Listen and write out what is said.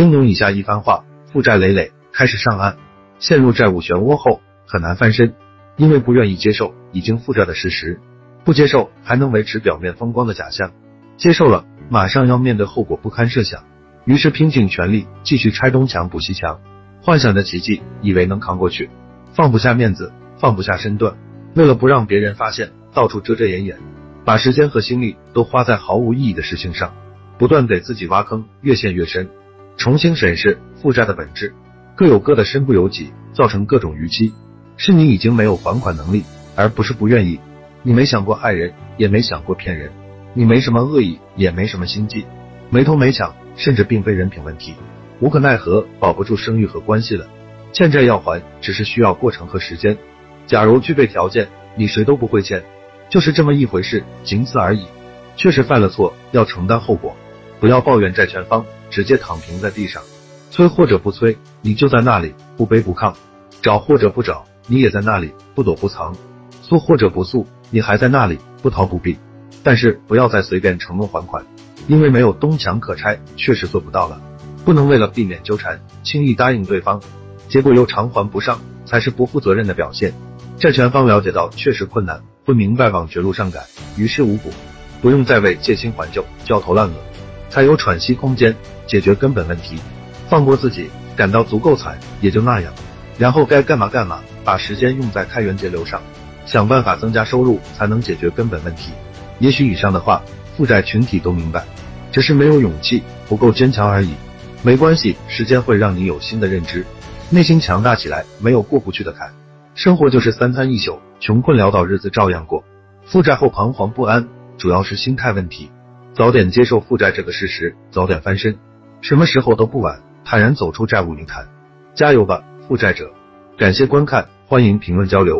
听懂以下一番话，负债累累，开始上岸，陷入债务漩涡后很难翻身，因为不愿意接受已经负债的事实，不接受还能维持表面风光的假象，接受了马上要面对后果不堪设想，于是拼尽全力继续拆东墙补西墙，幻想着奇迹，以为能扛过去，放不下面子，放不下身段，为了不让别人发现，到处遮遮掩掩，把时间和心力都花在毫无意义的事情上，不断给自己挖坑，越陷越深。重新审视负债的本质，各有各的身不由己，造成各种逾期。是你已经没有还款能力，而不是不愿意。你没想过害人，也没想过骗人，你没什么恶意，也没什么心计，没偷没抢，甚至并非人品问题。无可奈何，保不住声誉和关系了。欠债要还，只是需要过程和时间。假如具备条件，你谁都不会欠，就是这么一回事，仅此而已。确实犯了错，要承担后果。不要抱怨债权方。直接躺平在地上，催或者不催，你就在那里不卑不亢；找或者不找，你也在那里不躲不藏；诉或者不诉，你还在那里不逃不避。但是不要再随便承诺还款，因为没有东墙可拆，确实做不到了。不能为了避免纠缠，轻易答应对方，结果又偿还不上，才是不负责任的表现。债权方了解到确实困难，会明白往绝路上赶，于事无补，不用再为借新还旧焦头烂额，才有喘息空间。解决根本问题，放过自己，感到足够惨，也就那样。然后该干嘛干嘛，把时间用在开源节流上，想办法增加收入，才能解决根本问题。也许以上的话，负债群体都明白，只是没有勇气，不够坚强而已。没关系，时间会让你有新的认知，内心强大起来，没有过不去的坎。生活就是三餐一宿，穷困潦倒日子照样过。负债后彷徨不安，主要是心态问题。早点接受负债这个事实，早点翻身。什么时候都不晚，坦然走出债务泥潭，加油吧，负债者！感谢观看，欢迎评论交流。